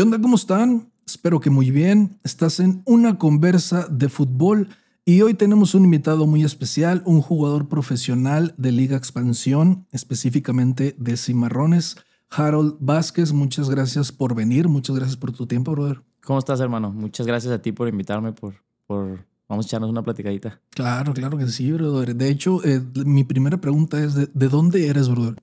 ¿Qué onda? ¿Cómo están? Espero que muy bien. Estás en una conversa de fútbol y hoy tenemos un invitado muy especial, un jugador profesional de Liga Expansión, específicamente de Cimarrones, Harold Vázquez. Muchas gracias por venir, muchas gracias por tu tiempo, brother. ¿Cómo estás, hermano? Muchas gracias a ti por invitarme, por, por... Vamos a echarnos una platicadita. Claro, claro que sí, brother. De hecho, eh, mi primera pregunta es, ¿de, ¿de dónde eres, brother?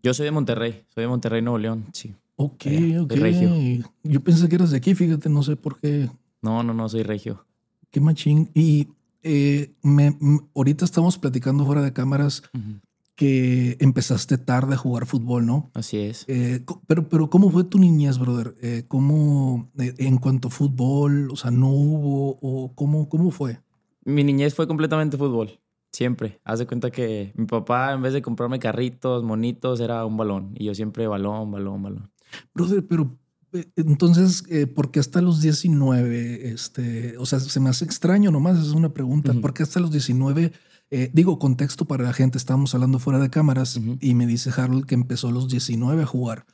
Yo soy de Monterrey, soy de Monterrey, Nuevo León, sí. Ok, Allá, ok. soy regio. Yo pensé que eras de aquí, fíjate, no sé por qué. No, no, no, soy regio. Qué machín. Y eh, me, ahorita estamos platicando fuera de cámaras Ujú. que empezaste tarde a jugar fútbol, ¿no? Así es. Eh, pero, pero ¿cómo fue tu niñez, brother? Eh, ¿Cómo, eh, en cuanto a fútbol, o sea, no hubo, o cómo, cómo fue? Mi niñez fue completamente fútbol, siempre. Haz de cuenta que mi papá, en vez de comprarme carritos, monitos, era un balón. Y yo siempre balón, balón, balón. Brother, pero eh, entonces, eh, ¿por qué hasta los 19? Este, o sea, se me hace extraño nomás, es una pregunta. Ujú. ¿Por qué hasta los 19? Eh, digo, contexto para la gente, estábamos hablando fuera de cámaras y me dice Harold que empezó a los 19 a jugar.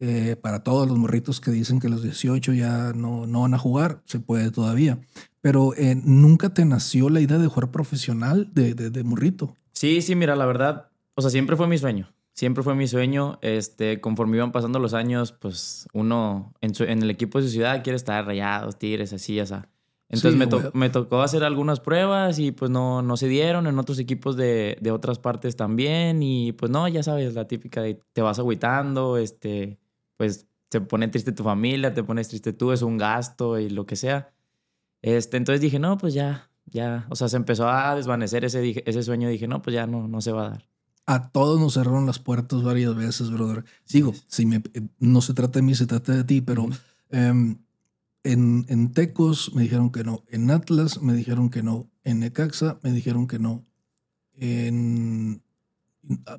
Eh, para todos los morritos que dicen que los 18 ya no, no van a jugar, se puede todavía. Pero nunca te nació la idea de jugar profesional de, de, de morrito. Sí, sí, mira, la verdad, o sea, siempre fue mi sueño. Siempre fue mi sueño. Este, conforme iban pasando los años, pues uno en, su- en el equipo de su ciudad quiere estar rayados, tigres, así, o sea. Entonces Sí, me, to- güey. me tocó hacer algunas pruebas y pues no, no se dieron en otros equipos de, de otras partes también. Y pues no, ya sabes, la típica de te vas agüitando, este, pues te pone triste tu familia, te pones triste tú, es un gasto y lo que sea. Este, entonces dije, no, pues ya, ya, o sea, se empezó a desvanecer ese, ese sueño. Dije, no, pues ya no, no se va a dar. A todos nos cerraron las puertas varias veces, brother. Digo, es. si me, eh, no se trata de mí, se trata de ti, pero em, en, en Tecos me dijeron que no. En Atlas me dijeron que no. En Necaxa me dijeron que no. En.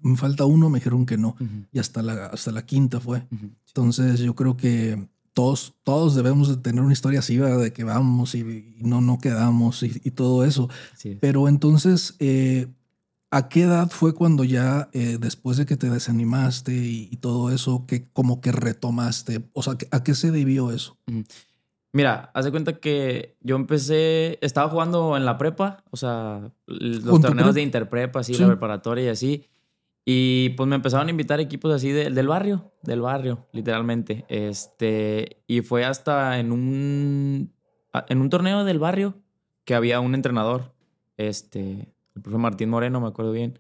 Me falta uno, me dijeron que no. Y hasta la, hasta la quinta fue. Entonces yo creo que todos, todos debemos de tener una historia así, ¿verdad? De que vamos y, y no, no quedamos y, y todo eso. Pero entonces, eh, ¿a qué edad fue cuando ya, eh, después de que te desanimaste y, y todo eso, que como que retomaste? O sea, ¿a qué se debió eso? Mira, haz de cuenta que yo empecé, estaba jugando en la prepa, o sea, l- ¿Con los torneos de interprepa, así, Sí. la preparatoria y así. Y pues me empezaron a invitar equipos así de- del barrio, del barrio, literalmente. Este, y fue hasta en un, en un torneo del barrio que había un entrenador, este, el profe Martín Moreno, me acuerdo bien.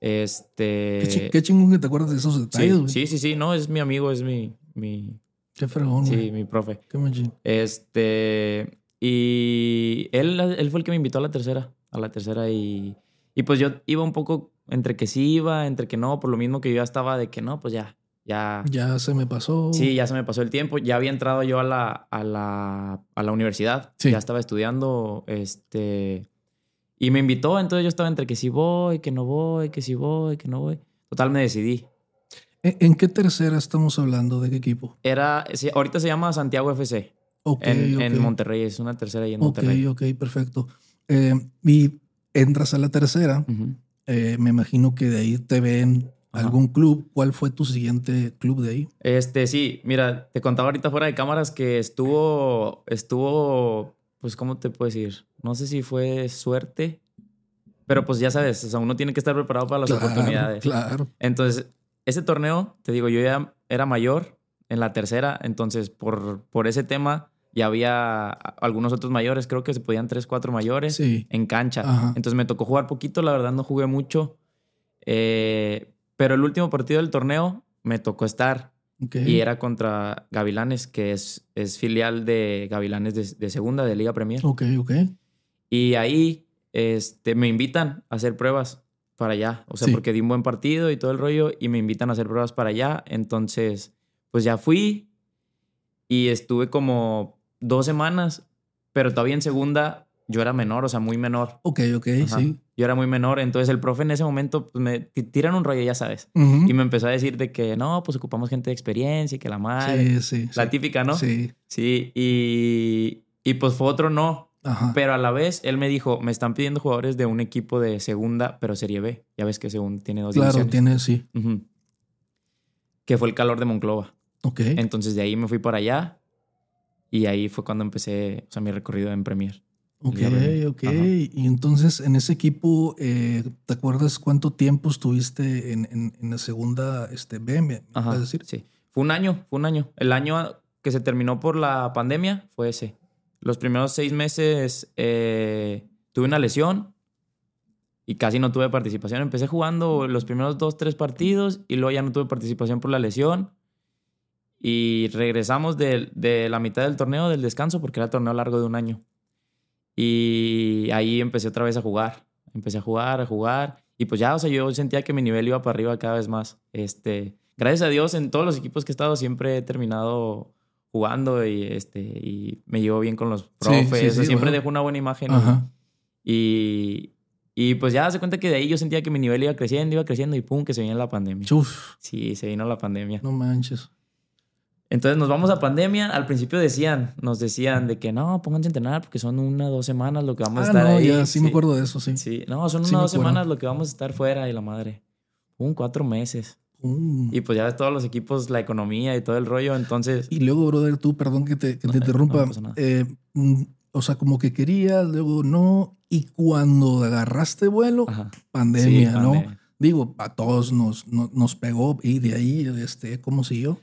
Este. Qué, chi- qué chingón que te acuerdas de esos detalles, güey. sí, sí, sí, no, es mi amigo, es mi, mi, Qué fregón, sí, mi profe. Qué machín. Este, y él, él fue el que me invitó a la tercera, a la tercera y, y pues yo iba un poco entre que sí iba, entre que no, por lo mismo que yo ya estaba de que no, pues ya, ya, Ya se me pasó. sí, ya se me pasó el tiempo, ya había entrado yo a la, a la, a la universidad, Sí. ya estaba estudiando, este, y me invitó, entonces yo estaba entre que sí voy, que no voy, que sí voy, que no voy. Total, me decidí. ¿En, en qué tercera estamos hablando? ¿De qué equipo? Era, ahorita se llama Santiago FC, Ok, en, ok. en Monterrey, es una tercera ahí en Ok, Monterrey. ok, perfecto. Eh, y entras a la tercera. Ujú. eh, me imagino que de ahí te ven Ajá. algún club. ¿Cuál fue tu siguiente club de ahí? Este, sí, mira, te contaba ahorita fuera de cámaras que estuvo, estuvo, pues, ¿cómo te puedo decir? No sé si fue suerte, pero pues ya sabes, o sea, uno tiene que estar preparado para las oportunidades. Claro. Entonces, ese torneo, te digo, yo ya era mayor en la tercera, entonces por, por ese tema ya había algunos otros mayores, creo que se podían tres, cuatro mayores Sí. en cancha. Ajá. Entonces me tocó jugar poquito, la verdad no jugué mucho, Eh, pero el último partido del torneo me tocó estar. Y era contra Gavilanes, que es, es filial de Gavilanes de, de segunda, de Liga Premier. Ok, ok. Y ahí este, me invitan a hacer pruebas para allá. O sea, Sí. porque di un buen partido y todo el rollo, y me invitan a hacer pruebas para allá. Entonces, pues ya fui y estuve como dos semanas, pero todavía en segunda yo era menor, o sea, muy menor. Ok, ok, Ajá. sí. Yo era muy menor, entonces el profe en ese momento pues, me ti- tiran un rollo, ya sabes. Y me empezó a decir de que no, pues ocupamos gente de experiencia y que la madre. Sí, sí. La sí. típica, ¿no? Sí. Sí, y, y pues fue otro no. Ajá. Pero a la vez él me dijo, me están pidiendo jugadores de un equipo de segunda, pero Serie B. Ya ves que según tiene dos claro, divisiones. tiene, sí. Que fue el calor de Monclova. Ok. Entonces de ahí me fui para allá Y ahí fue cuando empecé, o sea, mi recorrido en Premier. Ok, ok. Ajá. Y entonces en ese equipo, eh, ¿te acuerdas cuánto tiempo estuviste en, en- en la segunda este, B? ¿Me Ajá, puedes decir? sí. Fue un año, fue un año. El año que se terminó por la pandemia fue ese. Los primeros seis meses eh, tuve una lesión y casi no tuve participación. Empecé jugando los primeros dos, tres partidos y luego ya no tuve participación por la lesión. Y regresamos de, de la mitad del torneo, del descanso, porque era el torneo largo de un año. Y ahí empecé otra vez a jugar. Empecé a jugar, a jugar. Y pues ya, o sea, yo sentía que mi nivel iba para arriba cada vez más. Este, gracias a Dios, en todos los equipos que he estado siempre he terminado jugando y, este, y me llevo bien con los Sí, profes. sí, o sea, sí, siempre bueno. dejo una buena imagen. Ajá. Y, y pues ya se cuenta que de ahí yo sentía que mi nivel iba creciendo, iba creciendo y pum, que se vino la pandemia. Chuf, Sí, se vino la pandemia. no manches. Entonces nos vamos a pandemia. Al principio decían, nos decían de que no, pónganse a entrenar porque son una o dos semanas lo que vamos a Ah, estar no, ahí. ya sí, me acuerdo de eso, sí. Sí, no, son Sí una o dos acuerdo. semanas lo que vamos a estar fuera y la madre. Un cuatro meses. Uh. Y pues ya ves todos los equipos, la economía y todo el rollo. Entonces, Y luego, brother, tú, perdón que te, que No, te interrumpa. no eh, mm, o sea, como que querías, luego no. Y cuando agarraste vuelo, ajá. pandemia, Sí, ¿no? pandemia. Digo, a todos nos, no- nos pegó y de ahí, este, ¿cómo siguió?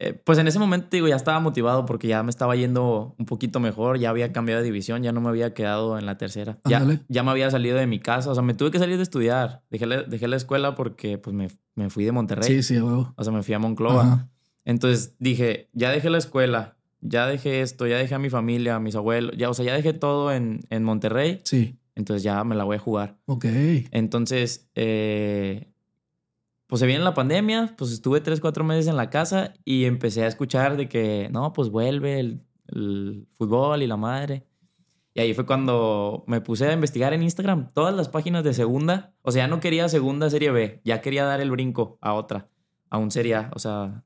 Eh, pues en ese momento, digo, ya estaba motivado porque ya me estaba yendo un poquito mejor, ya había cambiado de división, ya no me había quedado en la tercera. Ya, ya me había salido de mi casa, o sea, me tuve que salir de estudiar. Dejé la, dejé la escuela porque pues me, me fui de Monterrey, Sí, sí, huevo. o sea, me fui a Monclova. Ajá. Entonces dije, ya dejé la escuela, ya dejé esto, ya dejé a mi familia, a mis abuelos, ya, o sea, ya dejé todo en, en Monterrey, Sí, entonces ya me la voy a jugar. ok. Entonces, eh, pues se viene la pandemia, pues estuve tres, cuatro meses en la casa y empecé a escuchar de que, no, pues vuelve el, el fútbol y la madre. Y ahí fue cuando me puse a investigar en Instagram todas las páginas de segunda. O sea, ya no quería segunda serie B, ya quería dar el brinco a otra, a un serie A, o sea,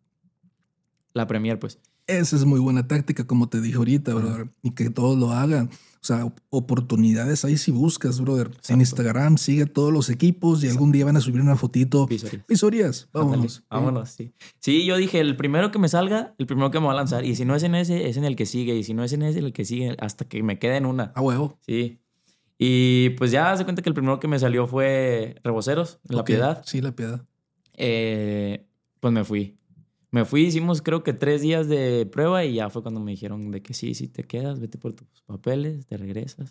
la Premier, pues. Esa es muy buena táctica, como te dije ahorita, brother. Y que todos lo hagan. O sea, op- oportunidades ahí si buscas, brother. En. Instagram sigue a todos los equipos y algún día van a subir una fotito. Visorías. Visorías, vámonos. Ándale, vámonos, sí. Sí, yo dije, el primero que me salga, el primero que me va a lanzar. Y si no es en ese, es en el que sigue. Y si no es en ese, el que sigue, hasta que me quede en una. A huevo. Sí. Y pues ya se cuenta que el primero que me salió fue Reboceros, en La Piedad. Sí, la piedad. Eh, pues me fui. Me fui, hicimos creo que tres días de prueba y ya fue cuando me dijeron de que sí, sí te quedas, vete por tus papeles, te regresas.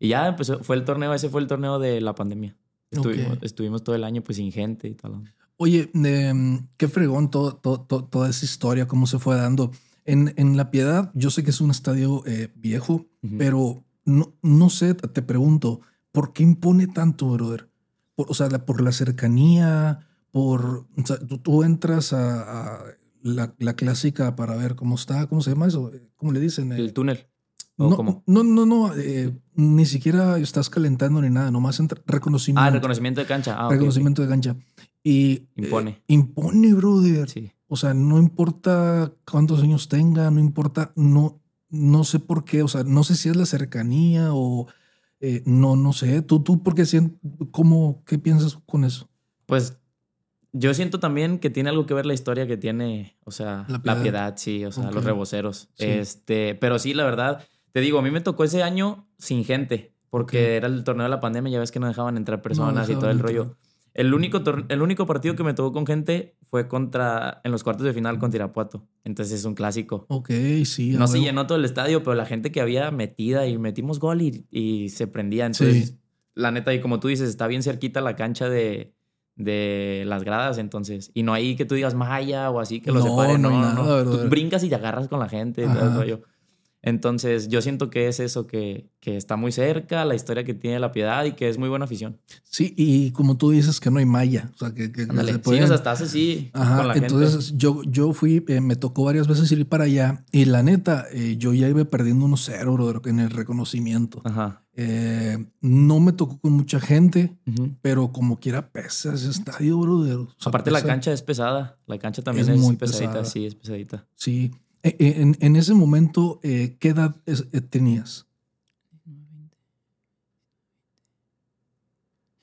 Y ya empezó, fue el torneo, ese fue el torneo de la pandemia. Estuvimos, Ok. estuvimos todo el año pues sin gente y tal. Oye, em, qué fregón todo, todo- todo- toda esa historia, cómo se fue dando. En, en La Piedad, yo sé que es un estadio eh, viejo, Ujú. pero no, no sé, te pregunto, ¿por qué impone tanto, brother? Por, o sea, la- por la cercanía, por... o sea, tú, tú entras a, a la, la clásica para ver cómo está, ¿cómo se llama eso? ¿Cómo le dicen? El Eh, túnel. ¿O no, cómo? no, no, no, eh, ni siquiera estás calentando ni nada, nomás entra reconocimiento. Ah, reconocimiento de cancha. Ah, reconocimiento de cancha. Y Impone. eh, impone, brother. Sí. O sea, no importa cuántos años tenga, no importa, no, no sé por qué, o sea, no sé si es la cercanía o eh, no, no sé. Tú, tú, ¿por qué cómo, qué piensas con eso? Pues yo siento también que tiene algo que ver la historia que tiene, o sea, La la Piedad. piedad, sí, o sea, Ok. los reboceros. Sí. Este, pero sí, la verdad, te digo, a mí me tocó ese año sin gente, porque Ok. era el torneo de la pandemia, ya ves que no dejaban entrar personas y dejaban todo el rollo. El único, el único partido que me tocó con gente fue contra, en los cuartos de final con Tirapuato. Entonces es un clásico. Ok, sí. a No se llenó todo el estadio, pero la gente que había metida y metimos gol y, y se prendía. Entonces, Sí. la neta, y como tú dices, está bien cerquita la cancha de, de las gradas, entonces. Y no hay que tú digas malla o así que lo No, no No, hay no, nada, Tú brother. brincas y te agarras con la gente y todo el Ajá. rollo. Entonces, yo siento que es eso, que, que está muy cerca, la historia que tiene la piedad y que es muy buena afición. Sí, y como tú dices que no hay malla, o sea, que, que Ándale. se Sí, pueden- o sea, estás así Ajá, con la gente. entonces yo, yo fui, eh, me tocó varias veces ir para allá y la neta, eh, yo ya iba perdiendo unos cero, brother, en el reconocimiento. Ajá. Eh, no me tocó con mucha gente, Ujú. pero como quiera pesa ese estadio, brother. O sea, Aparte, la pesa. cancha es pesada. La cancha también Es es, muy pesadita. pesada. Sí, es pesadita. Sí. Eh, eh, en, en ese momento, eh, ¿qué edad es- eh, tenías?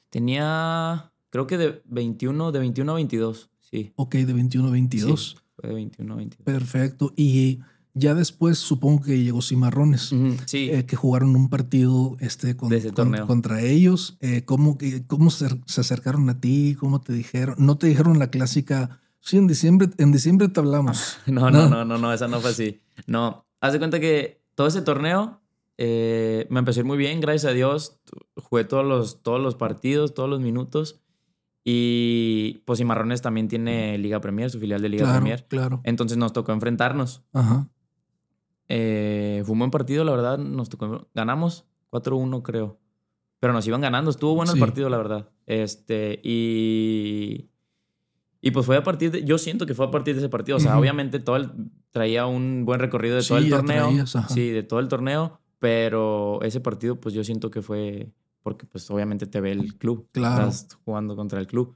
Tenía, creo que de 21, de 21 a 22. Sí, Ok, de 21 a 22. fue de 21 a 22. Perfecto. Y Ya después supongo que llegó Cimarrones, Sí. eh, que jugaron un partido este, con- con- contra ellos. Eh, ¿Cómo, cómo se, se acercaron a ti? ¿Cómo te dijeron? ¿No te dijeron la clásica? Sí, en diciembre, en diciembre te hablamos. No, no, no, no, no, esa no fue así. No, haz de cuenta que todo ese torneo eh, me empezó a ir muy bien, gracias a Dios. Jugué todos los, todos los partidos, todos los minutos. Y pues Cimarrones también tiene Liga Premier, su filial de Liga claro, Premier. claro. Entonces nos tocó enfrentarnos. Ajá. Eh, fue un buen partido, la verdad. Nos tocó, ganamos 4-1, creo. Pero nos iban ganando. Estuvo bueno Sí. el partido, la verdad. Este, y. Y pues fue a partir de. Yo siento que fue a partir de ese partido. O sea, obviamente todo el, traía un buen recorrido de todo el torneo. traías, sí, de todo el torneo. Pero ese partido, pues yo siento que fue. Porque, pues obviamente te ve el club. Claro. Estás jugando contra el club.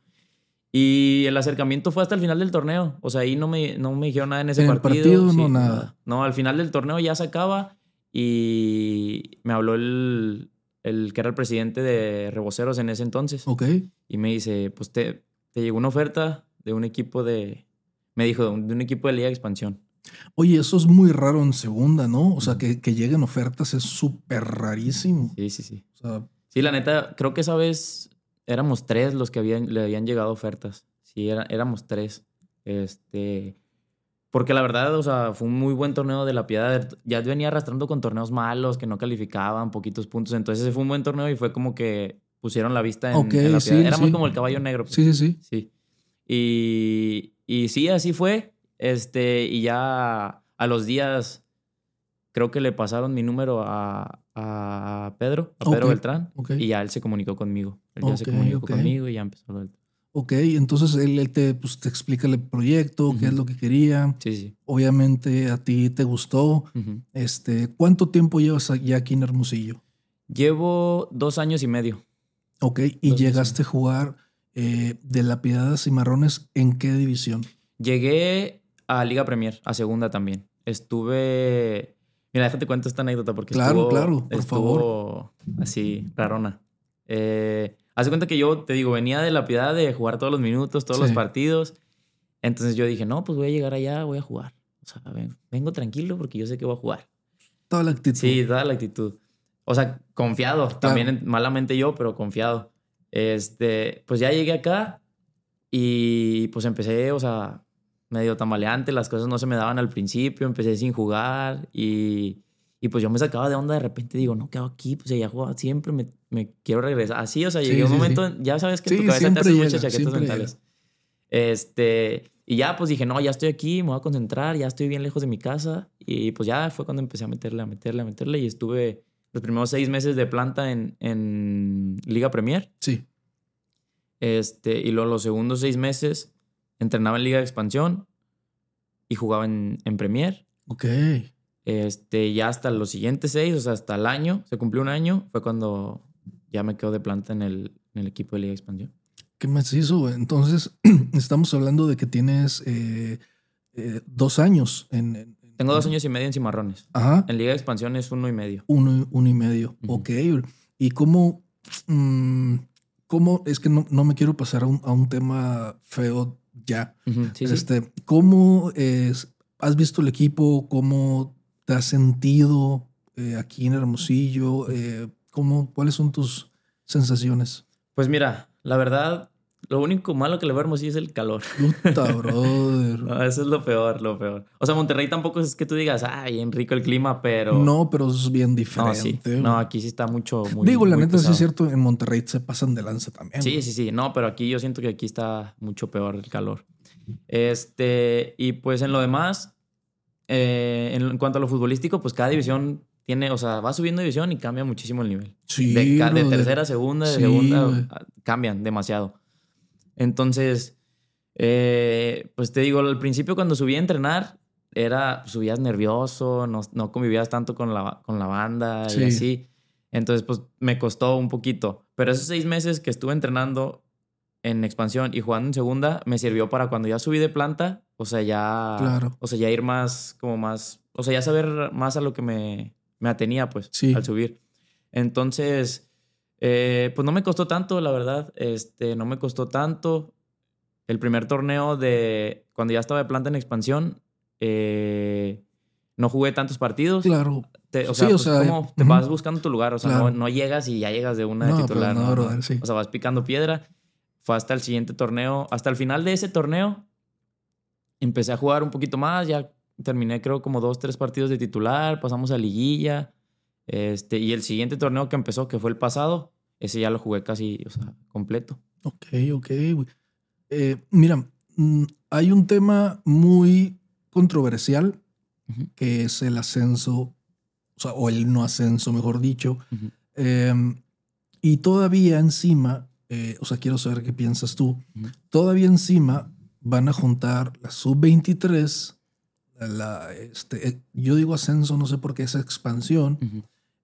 Y el acercamiento fue hasta el final del torneo. O sea, ahí no me, no me dijeron nada en ese En el partido. partido, Sí, no, nada. No, al final del torneo ya se acaba y me habló el, el que era el presidente de Reboceros en ese entonces. Ok. Y me dice, pues te, te llegó una oferta de un equipo de... Me dijo, de un, de un equipo de Liga de Expansión. Oye, eso es muy raro en segunda, ¿no? O sea, que, que lleguen ofertas es súper rarísimo. Sí, sí, sí. O sea, Sí, la neta, creo que esa vez éramos tres los que habían, le habían llegado ofertas. Sí, era- éramos tres. Este. Porque la verdad, o sea, fue un muy buen torneo de la piedad. Ya venía arrastrando con torneos malos que no calificaban, poquitos puntos. Entonces, ese fue un buen torneo y fue como que pusieron la vista en, la sí, piedad. Éramos sí. como el caballo negro. pues. sí, sí, sí. Sí. Y, y sí, así fue. Este, y ya a los días, creo que le pasaron mi número a, a Pedro, a Pedro Beltrán. Y ya él se comunicó conmigo. Él ya se comunicó conmigo y ya empezó lo del- Ok, entonces él, él te, pues, te explica el proyecto, qué es lo que quería. Sí, sí. Obviamente a ti te gustó. Este, ¿Cuánto tiempo llevas ya aquí en Hermosillo? Llevo dos años y medio. Ok, y Dos llegaste a jugar eh, de la Piedad a Cimarrones, ¿en qué división? Llegué a Liga Premier, a segunda también. Estuve. Mira, déjate cuento esta anécdota porque Claro, estuvo, claro, por estuvo así, rarona. Eh, haz de cuenta que yo, te digo, venía de la piedad de jugar todos los minutos, todos Sí. los partidos. Entonces yo dije, no, pues voy a llegar allá, voy a jugar. O sea, ven- vengo tranquilo porque yo sé que voy a jugar. Toda la actitud. Sí, toda la actitud. O sea, confiado. También en- malamente yo, pero confiado. Este, pues ya llegué acá y pues empecé, o sea, medio tambaleante. Las cosas no se me daban al principio. Empecé sin jugar y, y pues yo me sacaba de onda de repente. Digo, no, ¿qué hago aquí? Pues ya jugaba siempre, me, me quiero regresar. Así, o sea, Sí, llegué a un sí, momento, ya sabes que en Sí, tu cabeza te haces llega, muchas chaquetas mentales. Este, y ya pues dije, no, ya estoy aquí, me voy a concentrar, ya estoy bien lejos de mi casa. Y pues ya fue cuando empecé a meterle, a meterle, a meterle. Y estuve los primeros seis meses de planta en, en Liga Premier. Sí. Este, y luego los segundos seis meses entrenaba en Liga de Expansión y jugaba en, en Premier. Ok. Este, ya hasta los siguientes seis, o sea, hasta el año, se cumplió un año, fue cuando ya me quedo de planta en el, en el equipo de Liga de Expansión. ¿Qué güey? Entonces, estamos hablando de que tienes eh, eh, dos años en... en- Tengo dos años y medio en Cimarrones. Ajá. En Liga de Expansión es uno y medio. Uno, uno y medio. Ujú. Ok. ¿Y cómo, mm, cómo, es que no, no me quiero pasar a un, a un tema feo ya. Sí. este, ¿Cómo es, has visto el equipo? ¿Cómo te has sentido eh, aquí en Hermosillo? Eh, ¿cómo, ¿Cuáles son tus sensaciones? Pues mira, la verdad, lo único malo que le veo a Hermosillo es el calor. Puta, brother. No, eso es lo peor, lo peor. O sea, Monterrey tampoco es que tú digas, ay, en rico el clima, pero... No, pero es bien no, diferente. sí. No, aquí sí está mucho, muy Digo, la muy neta sí pesado. es cierto, en Monterrey se pasan de lanza también. Sí, sí, sí. No, pero aquí yo siento que aquí está mucho peor el calor. Este, y pues en lo demás, eh, en, en cuanto a lo futbolístico, pues cada división tiene, o sea, va subiendo división y cambia muchísimo el nivel. Sí, de, de tercera a segunda, de Sí, segunda, cambian demasiado. Entonces, eh, pues te digo, al principio cuando subí a entrenar, era, subías nervioso, no, no convivías tanto con la, con la banda Sí. y así. Entonces, pues me costó un poquito. Pero esos seis meses que estuve entrenando en expansión y jugando en segunda, me sirvió para cuando ya subí de planta, o sea, ya, Claro. o sea, ya ir más, como más, o sea, ya saber más a lo que me, me atenía, pues, Sí. al subir. Entonces, eh, pues no me costó tanto, la verdad. Este, no me costó tanto. El primer torneo de cuando ya estaba de planta en expansión, eh, no jugué tantos partidos. Claro. Te- o Sí, sea, o pues, sea, como te vas buscando tu lugar. O sea, Claro. no, no llegas y ya llegas de una de No, titular. pero no, no, brother, no. sí. O sea, vas picando piedra. Fue hasta el siguiente torneo. Hasta el final de ese torneo empecé a jugar un poquito más. Ya terminé creo como dos, tres partidos de titular. Pasamos a liguilla. Este, y el siguiente torneo que empezó, que fue el pasado, ese ya lo jugué casi, o sea, completo. Ok, ok. Eh, mira, mm, hay un tema muy controversial que es el ascenso, o sea, o el no ascenso, mejor dicho. Eh, y todavía encima, eh, o sea, quiero saber qué piensas tú, todavía encima van a juntar la sub-23, la, este, eh, yo digo ascenso, no sé por qué es expansión.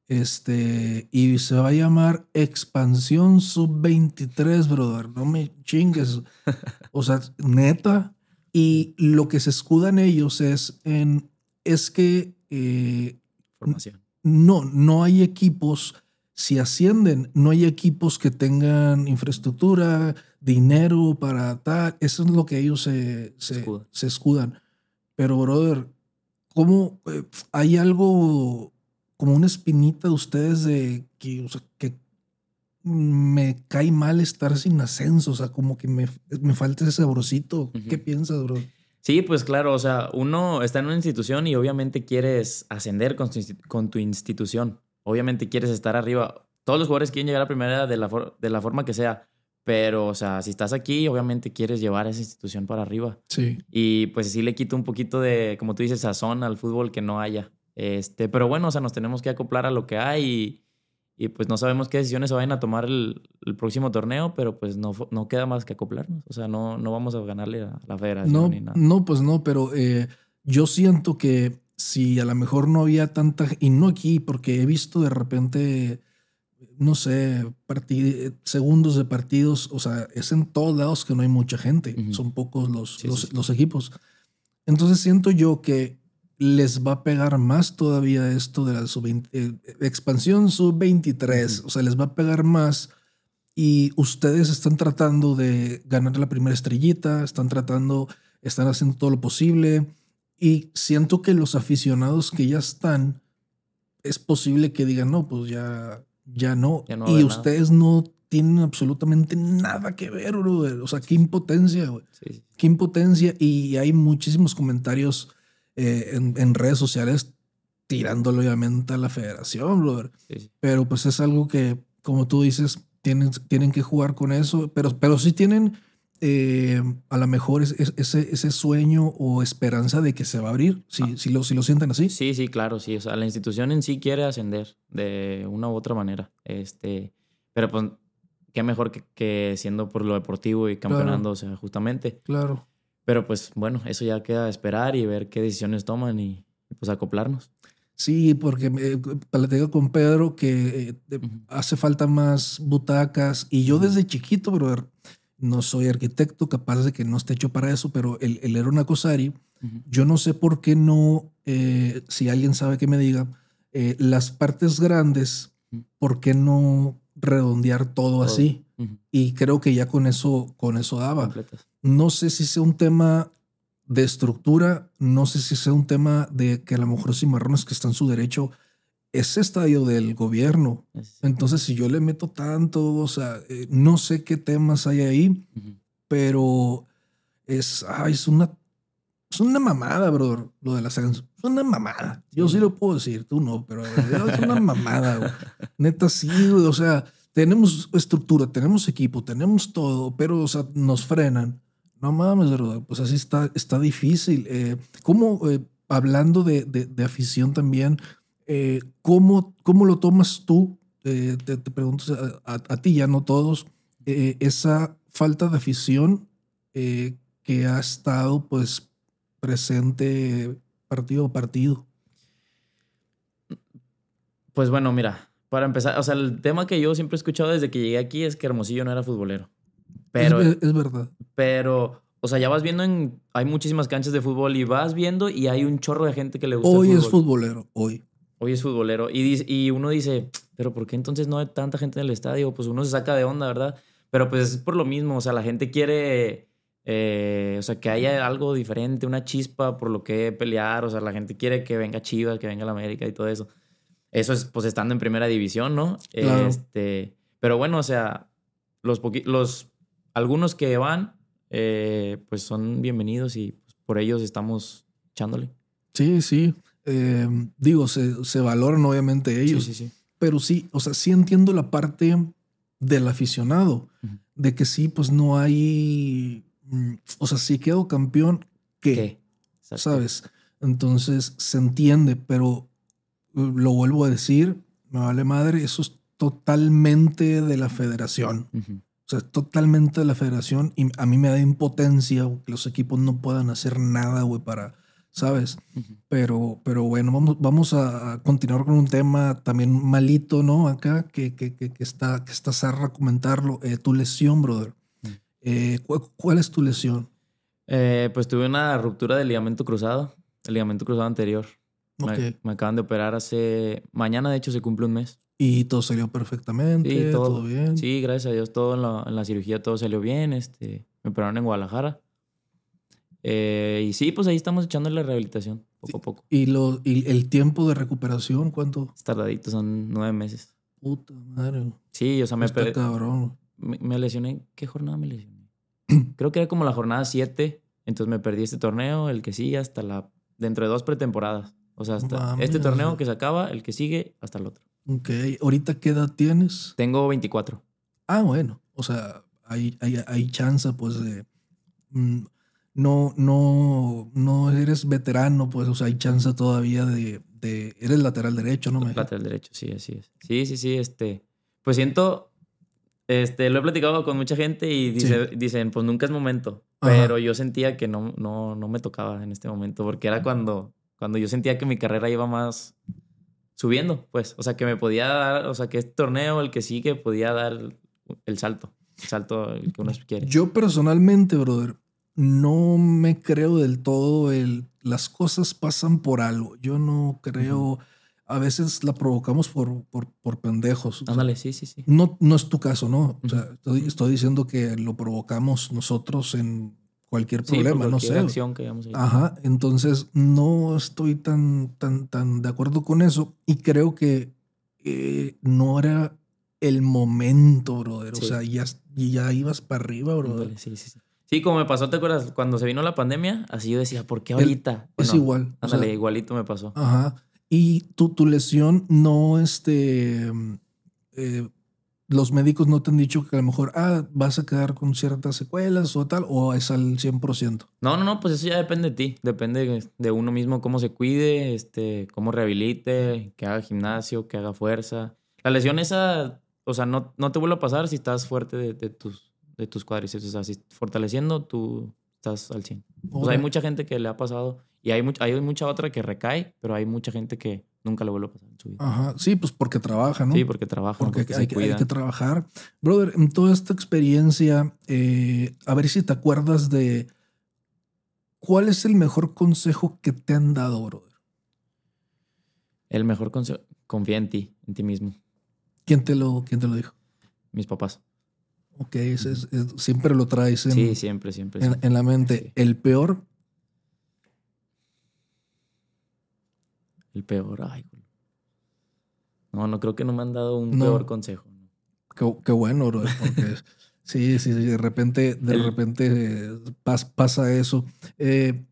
Este, y se va a llamar Expansión Sub-23, brother. No me chingues. O sea, neta. Y lo que se escudan ellos es en. Es que eh, Formación. no, no hay equipos. Si ascienden, no hay equipos que tengan infraestructura, dinero para tal. Eso es lo que ellos se, se, Escudan. se escudan. Pero, brother, ¿cómo eh, hay algo como una espinita de ustedes de que, o sea, que me cae mal estar sin ascenso? O sea, como que me, me falta ese saborcito. Ujú. ¿Qué piensas, bro? Sí, pues claro, o sea, uno está en una institución y obviamente quieres ascender con tu, insti- con tu institución. Obviamente quieres estar arriba. Todos los jugadores quieren llegar a primera de la, de la forma que sea, pero, o sea, si estás aquí, obviamente quieres llevar a esa institución para arriba. Sí. Y pues sí le quita un poquito de, como tú dices, sazón al fútbol que no haya. Este, pero bueno, o sea, nos tenemos que acoplar a lo que hay y, y, pues no sabemos qué decisiones se vayan a tomar el, el próximo torneo, pero pues no, no queda más que acoplarnos. O sea, no, no vamos a ganarle a la federación No, ni nada. no, pues no, pero eh, yo siento que si a lo mejor no había tanta, y no aquí, porque he visto de repente, no sé, parti- segundos de partidos, o sea, es en todos lados que no hay mucha gente, Ujú. son pocos los, Sí, los, sí. los equipos. Entonces siento yo que les va a pegar más todavía esto de la sub expansión sub-23, Ujú. o sea, les va a pegar más y ustedes están tratando de ganar la primera estrellita, están tratando, están haciendo todo lo posible y siento que los aficionados que ya están, es posible que digan, no, pues ya, ya no. Ya no y nada. ustedes no tienen absolutamente nada que ver, brother. O sea, qué impotencia, güey. Sí, sí. Qué impotencia. Y hay muchísimos comentarios eh, en, en redes sociales tirándole obviamente a la federación, brother. sí, sí. Pero pues es algo que, como tú dices, tienen, tienen que jugar con eso, pero, pero sí tienen eh, a lo mejor es- es- ese, ese sueño o esperanza de que se va a abrir, si, Ah. si, lo, si lo sienten así. Sí, sí, claro, sí. O sea, la institución en sí quiere ascender de una u otra manera. Este, pero pues, qué mejor que, que siendo por lo deportivo y campeonando, o sea, justamente. Claro. Pero pues, bueno, eso ya queda esperar y ver qué decisiones toman y, y, pues acoplarnos. Sí, porque me platico con Pedro que eh, Ujú. hace falta más butacas y yo desde chiquito, brother, no soy arquitecto, capaz de que no esté hecho para eso, pero el, el Ero Nacosari, Ujú. yo no sé por qué no, eh, si alguien sabe que me diga, eh, las partes grandes. ¿por qué no redondear todo, así? Y creo que ya con eso, con eso daba. Completas. No sé si sea un tema de estructura, no sé si sea un tema de que a lo mejor Cimarrones que está en su derecho es estadio del gobierno. Es- Entonces, si yo le meto tanto, o sea, eh, no sé qué temas hay ahí, pero es, ay, es una, es una mamada, brother, lo del ascenso. Es una mamada. Yo sí lo puedo decir, tú no, pero es una mamada, güey. Neta, sí, güey. O sea, tenemos estructura, tenemos equipo, tenemos todo, pero, o sea, nos frenan. No mames, brother, pues así está, está difícil. Eh, ¿Cómo, eh, hablando de, de- de afición también, eh, ¿cómo, ¿cómo lo tomas tú? Eh, te, te pregunto a, a- a ti, ya no todos, eh, esa falta de afición eh, que ha estado pues presente partido a partido. Pues bueno, mira, para empezar, o sea, el tema que yo siempre he escuchado desde que llegué aquí es que Hermosillo no era futbolero. Pero, es, ve- es verdad. pero, o sea, ya vas viendo en. Hay muchísimas canchas de fútbol y vas viendo y hay un chorro de gente que le gusta Hoy el es futbolero, hoy. Hoy es futbolero. Y, dice- y uno dice, pero ¿por qué entonces no hay tanta gente en el estadio? Pues uno se saca de onda, ¿verdad? Pero pues es por lo mismo, o sea, la gente quiere Eh, o sea, que haya algo diferente, una chispa por lo que pelear. O sea, la gente quiere que venga Chivas, que venga la América y todo eso. Eso es pues estando en primera división, ¿no? Claro. Este, pero bueno, o sea, los, los algunos que van, eh, pues son bienvenidos y pues, por ellos estamos echándole. Sí, sí. Eh, digo, se, se, valoran obviamente ellos. Sí, sí, sí. Pero sí, o sea, sí entiendo la parte del aficionado, uh -huh. de que sí, pues no hay. Mm, O sea, si quedo campeón, ¿qué? ¿Qué? ¿Sabes? Entonces se entiende, pero uh, lo vuelvo a decir, me vale madre, eso es totalmente de la federación. Uh -huh. O sea, es totalmente de la federación y a mí me da impotencia que los equipos no puedan hacer nada, güey, para, ¿sabes? Uh -huh. Pero, pero bueno, vamos, vamos a continuar con un tema también malito, ¿no? Acá, que, que, que, que está, que está Sarra comentarlo. Eh, tu lesión, brother. Eh, ¿cuál, ¿cuál, es tu lesión? Eh, pues tuve una ruptura del ligamento cruzado, el ligamento cruzado anterior. Okay. Me, me, acaban de operar hace... Mañana, de hecho, se cumple un mes. Y todo salió perfectamente, sí, todo, todo, bien. Sí, gracias a Dios, todo en la, en la, cirugía, todo salió bien. Este, me operaron en Guadalajara. Eh, y sí, pues ahí estamos echándole la rehabilitación, poco a poco. ¿Y, lo, ¿Y el tiempo de recuperación cuánto? Es tardadito, son nueve meses. Puta madre. Sí, o sea, me... Cabrón. Me, me, lesioné. ¿Qué jornada me lesioné? Creo que era como la jornada 7. Entonces me perdí este torneo, el que sigue hasta la... Dentro de dos pretemporadas. O sea, hasta este torneo que se acaba, el que sigue, hasta el otro. Ok. ¿Ahorita qué edad tienes? Tengo 24. Ah, bueno. O sea, hay, hay, hay chance, pues, de... Mm, no, no, no eres veterano, pues, o sea, hay chance todavía de... de eres lateral derecho, ¿no? Lateral derecho, sí, así es. Sí, sí, sí, este... Pues siento... Este, lo he platicado con mucha gente y dice, sí. dicen, pues nunca es momento. Ajá. Pero yo sentía que no, no, no me tocaba en este momento, porque era cuando, cuando yo sentía que mi carrera iba más subiendo, pues. O sea, que me podía dar, o sea, que este torneo, el que sigue, podía dar el salto. El salto que uno quiere. Yo personalmente, brother, no me creo del todo el... Las cosas pasan por algo. Yo no creo... Uh -huh. A veces la provocamos por, por, por pendejos. Ándale, sí, sí, sí. No, no es tu caso, ¿no? O sea, estoy, estoy diciendo que lo provocamos nosotros en cualquier problema, sí, no sé. acción que hayamos hecho. Ajá, entonces no estoy tan, tan, tan de acuerdo con eso y creo que eh, no era el momento, brother. Sí. O sea, ya, ya ibas para arriba, brother. Sí, sí, sí. Sí, como me pasó, ¿te acuerdas? Cuando se vino la pandemia, así yo decía, ¿por qué ahorita? El, es igual. Ándale, o sea, igualito me pasó. Ajá. Y tu, tu lesión no, este, eh, los médicos no te han dicho que a lo mejor, ah, vas a quedar con ciertas secuelas o tal, o es al 100%. No, no, no, pues eso ya depende de ti, depende de uno mismo, cómo se cuide, este, cómo rehabilite, que haga gimnasio, que haga fuerza. La lesión esa, o sea, no, no te vuelve a pasar si estás fuerte de, de tus, de tus cuádriceps, o sea, si fortaleciendo, tú estás al 100. O sea, hay mucha gente que le ha pasado y hay, mucha, hay mucha otra que recae, pero hay mucha gente que nunca le vuelve a pasar en su vida. Ajá, sí, pues porque trabaja, ¿no? Sí, porque trabaja. Porque, porque hay, que, hay, que, trabajar. Brother, en toda esta experiencia, eh, a ver si te acuerdas de cuál es el mejor consejo que te han dado, brother. El mejor consejo, confía en ti, en ti mismo. ¿Quién te lo, quién te lo dijo? Mis papás. Ok, ese es, es, siempre lo traes en, sí, siempre, siempre, en, siempre. en la mente. Sí. El peor El peor, ay. No, no creo que no me han dado un no. peor consejo. Qué, qué bueno, bro, porque sí, sí, sí, de repente, de el, repente pas, pasa eso. Eh,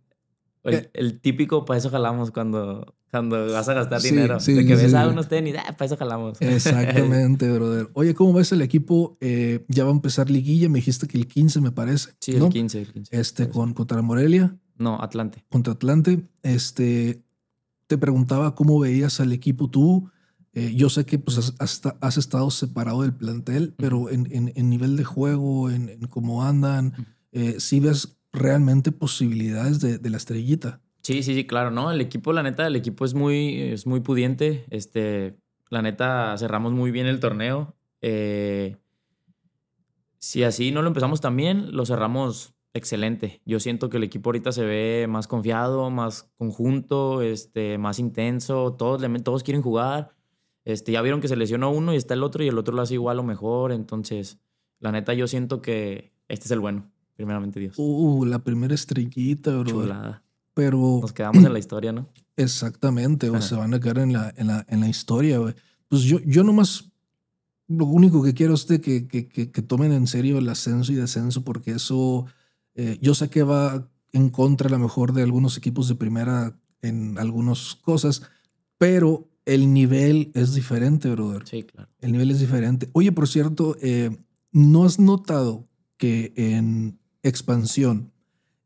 el, eh, el, típico, para eso jalamos cuando, cuando vas a gastar sí, dinero. Sí, de que ves a unos tenis, ah, para eso jalamos. Exactamente, brother. Oye, ¿cómo ves el equipo? Eh, ya va a empezar liguilla, me dijiste que el 15 me parece. Sí, ¿no? el 15, el 15. Este, con, contra Morelia. No, Atlante. Contra Atlante. Este, te preguntaba cómo veías al equipo tú. Eh, yo sé que pues, has, has, estado separado del plantel, pero en, en, en nivel de juego, en, en cómo andan, eh, sí ves realmente posibilidades de, de, la estrellita. Sí, sí, sí, claro, ¿no? El equipo, la neta, el equipo es muy, es muy pudiente. Este, la neta, cerramos muy bien el torneo. Eh, si así no lo empezamos tan bien, lo cerramos excelente. Yo siento que el equipo ahorita se ve más confiado, más conjunto, este, más intenso. Todos, todos quieren jugar. Este, ya vieron que se lesionó uno y está el otro y el otro lo hace igual o mejor. Entonces, la neta, yo siento que este es el bueno. primeramente Dios. Uh, la primera estrellita, bro. Chulada. Pero. Nos quedamos en la historia, ¿no? Exactamente, o se van a quedar en la, en la, en la historia, güey. Pues yo, yo nomás. Lo único que quiero es de que, que, que, que tomen en serio el ascenso y descenso, porque eso. Eh, yo sé que va en contra a lo mejor de algunos equipos de primera en algunas cosas, pero el nivel es diferente, brother. Sí, claro. El nivel es diferente. Oye, por cierto, eh, ¿no has notado que en expansión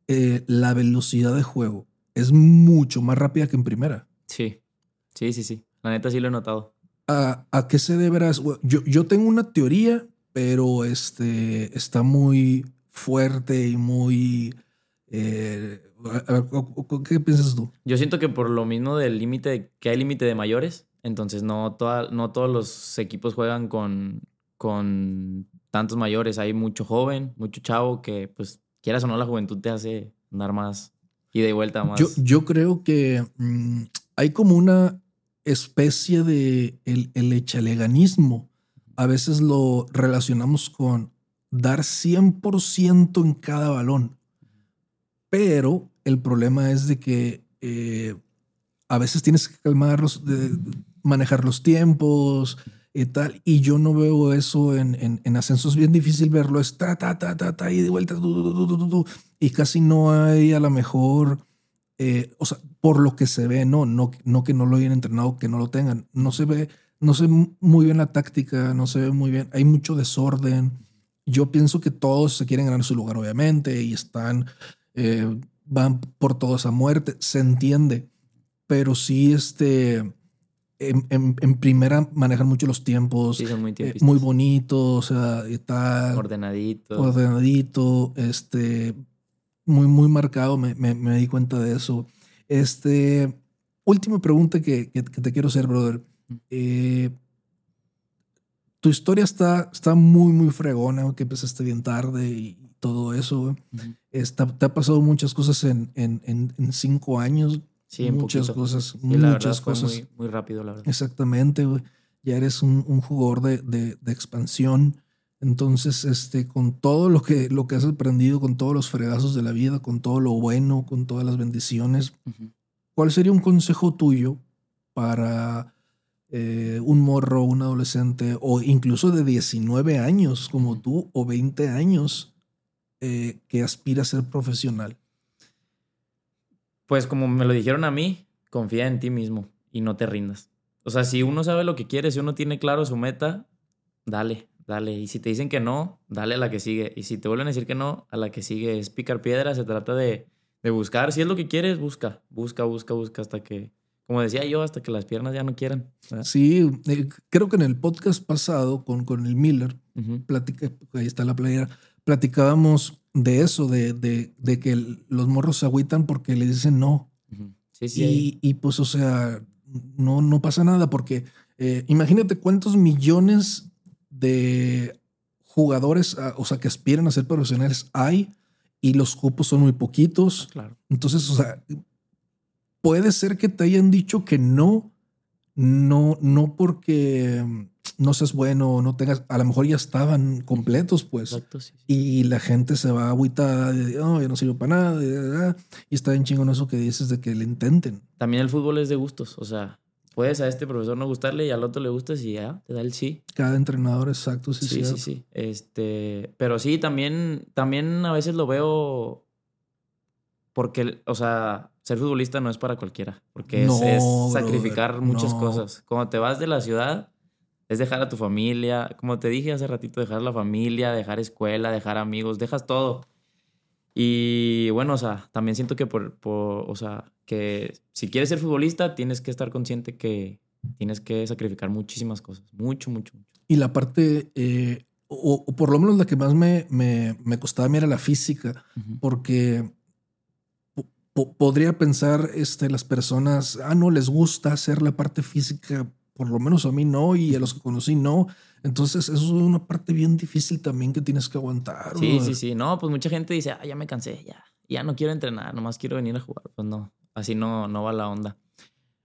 eh, la velocidad de juego es mucho más rápida que en primera? Sí. Sí, sí, sí. La neta sí lo he notado. ¿A, a qué se deberá? Yo, yo tengo una teoría, pero este, está muy fuerte y muy... eh, a ver, ¿Qué piensas tú? Yo siento que por lo mismo del límite, que hay límite de mayores, entonces no, toda, no todos los equipos juegan con, con tantos mayores. Hay mucho joven, mucho chavo que, pues, quieras o no, la juventud te hace andar más y vuelta más. Yo, yo creo que mm, hay como una especie de el, el echaleganismo. A veces lo relacionamos con dar 100% en cada balón. Pero el problema es de que eh, a veces tienes que calmarlos, de, manejar los tiempos y tal. Y yo no veo eso en, en, en ascensos. Es bien difícil verlo. Es ta, ta, ta, ta, y de vuelta. y casi no hay a lo mejor, eh, o sea, por lo que se ve, no, no, no que no lo hayan entrenado, que no lo tengan. No se ve, no se ve muy bien la táctica, no se ve muy bien. Hay mucho desorden. Yo pienso que todos se quieren ganar su lugar, obviamente, y están, eh, van por todos a muerte, se entiende. Pero sí, este, en, en, en primera manejan mucho los tiempos, Sí, son muy eh, muy bonitos, o sea, y tal Ordenadito. ordenadito, este, muy, muy marcado, me, me- me di cuenta de eso. Este, última pregunta que, que- que te quiero hacer, brother. Eh, tu historia está, está muy, muy fregona, que empezaste bien tarde y todo eso. Está- te ha pasado muchas cosas en, en, en, en cinco años. Sí, muchas poquito. cosas, Sí, la verdad muchas fue cosas. Muy, muy rápido, la verdad. Exactamente, güey. Ya eres un, un jugador de, de- de expansión. Entonces, este, con todo lo que, lo que has aprendido, con todos los fregazos de la vida, con todo lo bueno, con todas las bendiciones, Ujú. ¿cuál sería un consejo tuyo para eh, un morro, un adolescente, o incluso de 19 años como tú, o 20 años, eh, que aspira a ser profesional? Pues como me lo dijeron a mí, confía en ti mismo y no te rindas. O sea, si uno sabe lo que quiere, si uno tiene claro su meta, dale, dale. Y si te dicen que no, dale a la que sigue. Y si te vuelven a decir que no, a la que sigue. Es picar piedra, se trata de, de buscar. Si es lo que quieres, busca, busca, busca, busca hasta que, como decía yo, hasta que las piernas ya no quieran. ¿verdad? Sí, eh, creo que en el podcast pasado con, con el Miller, platica, ahí está la playera, platicábamos de eso, de, de, de que el- los morros se agüitan porque le dicen no. Sí, sí. y pues, o sea, no, no pasa nada porque eh, imagínate cuántos millones de jugadores, ah, o sea, que aspiran a ser profesionales hay y los cupos son muy poquitos. Claro. Entonces, o sea, puede ser que te hayan dicho que no, no, no porque mm, no seas bueno o no tengas, a lo mejor ya estaban completos, pues. Exacto, sí. sí. Y la gente se va agüitada de, no, yo no sirvo para nada, de, de, de", y está bien chingón eso que dices de que le intenten. También el fútbol es de gustos. O sea, puedes a este profesor no gustarle y al otro le gustas y ya, te da el sí. Cada entrenador exacto, sí, Sí, sí, cierto. sí. Este, pero sí, también, también a veces lo veo porque, o sea, ser futbolista no es para cualquiera, porque es- No, es, brother, sacrificar muchas no. cosas. Cuando te vas de la ciudad, es dejar a tu familia, como te dije hace ratito, dejar la familia, dejar escuela, dejar amigos, dejas todo. Y bueno, o sea, también siento que por, por, o sea, que si quieres ser futbolista, tienes que estar consciente que tienes que sacrificar muchísimas cosas, mucho, mucho, mucho. Y la parte, eh, o, o por lo menos la que más me, me, me costaba a mí era la física, porque po- po- podría pensar este, las personas, ah, no les gusta hacer la parte física, por lo menos a mí no, y a los que conocí no. Entonces, eso es una parte bien difícil también que tienes que aguantar. Sí, brother. sí, sí. No, pues mucha gente dice, ah, ya me cansé, ya. Ya no quiero entrenar, nomás quiero venir a jugar. Pues no, así no, no va la onda.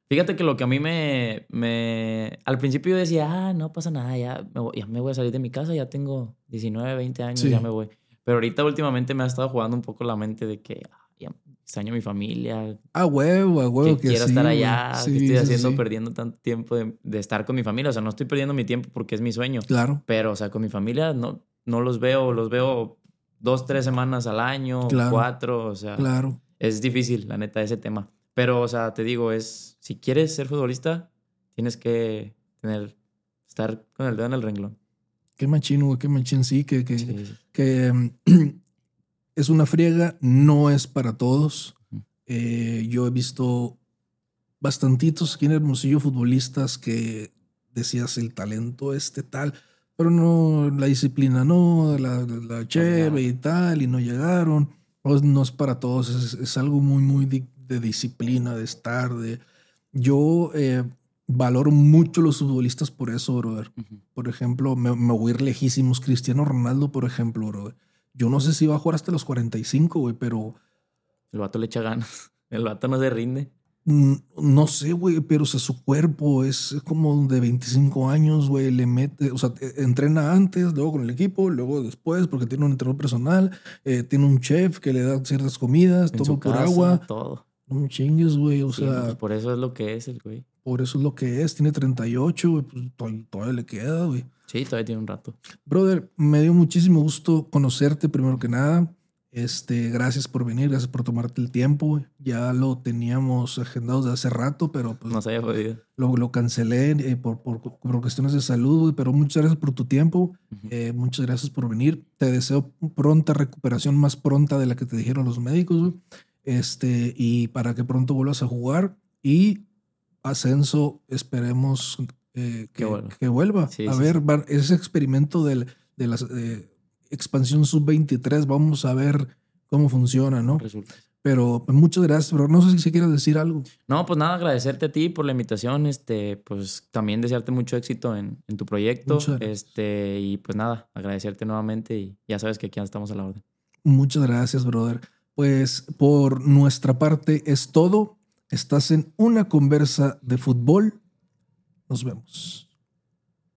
Fíjate que lo que a mí me, me... Al principio yo decía, ah, no pasa nada, ya me voy, ya me voy a salir de mi casa, ya tengo 19, 20 años, Sí. ya me voy. Pero ahorita últimamente me ha estado jugando un poco la mente de que ah, extraño a mi familia. A huevo, a huevo que, que, quiero sí, estar allá, Sí, que estoy haciendo sí. perdiendo tanto tiempo de, de estar con mi familia. O sea, no estoy perdiendo mi tiempo porque es mi sueño. Claro, Pero, o sea, con mi familia no, no los veo, los veo dos, tres semanas al año, Claro. cuatro, o sea, claro. es difícil, la neta, ese tema. Pero, o sea, te digo, es, si quieres ser futbolista, tienes que tener, estar con el dedo en el renglón. Qué machino, güey, qué machín, sí, que, que, Sí, que es una friega, no es para todos. Eh, yo he visto bastantitos aquí en Hermosillo futbolistas que decías el talento este tal, pero no, la disciplina no, la, la cheve y tal, y no llegaron. Pues no es para todos, es, es algo muy, muy de disciplina, de estar, de... Yo eh, valoro mucho los futbolistas por eso, brother. Por ejemplo, me, me voy a ir lejísimos. Cristiano Ronaldo, por ejemplo, bro. Yo no sé si va a jugar hasta los 45, güey, pero El vato le echa ganas. El vato no se rinde. mm, no sé, güey, pero o sea, su cuerpo es como de 25 años, güey, le mete, o sea, e- entrena antes, luego con el equipo, luego después, porque tiene un entrenador personal, eh, tiene un chef que le da ciertas comidas, En todo su por casa, agua. Todo. No chingues, güey, o Sí, sea, pues por eso es lo que es el güey. Por eso es lo que es. Tiene 38, güey, pues todavía, todavía le queda, güey. Sí, todavía tiene un rato. Brother, me dio muchísimo gusto conocerte primero que nada. Este, gracias por venir, gracias por tomarte el tiempo. güey. Ya lo teníamos agendado desde hace rato, pero pues No se haya podido. lo, lo cancelé eh, por, por, por cuestiones de salud, güey, pero muchas gracias por tu tiempo. Ujú. eh, muchas gracias por venir. Te deseo pronta recuperación, más pronta de la que te dijeron los médicos, güey. Este, y para que pronto vuelvas a jugar. Y ascenso, esperemos eh, que, vuelva. que vuelva. Sí, a sí, ver, sí. ese experimento del, de la expansión sub-23, vamos a ver cómo funciona, ¿no? Resulta. Pero pues, muchas gracias, pero no sé si quieres decir algo. No, pues nada, agradecerte a ti por la invitación, este, pues también desearte mucho éxito en, en tu proyecto, este, y pues nada, agradecerte nuevamente y ya sabes que aquí estamos a la orden. Muchas gracias, brother. Pues por nuestra parte es todo. Estás en una conversa de fútbol. Nos vemos.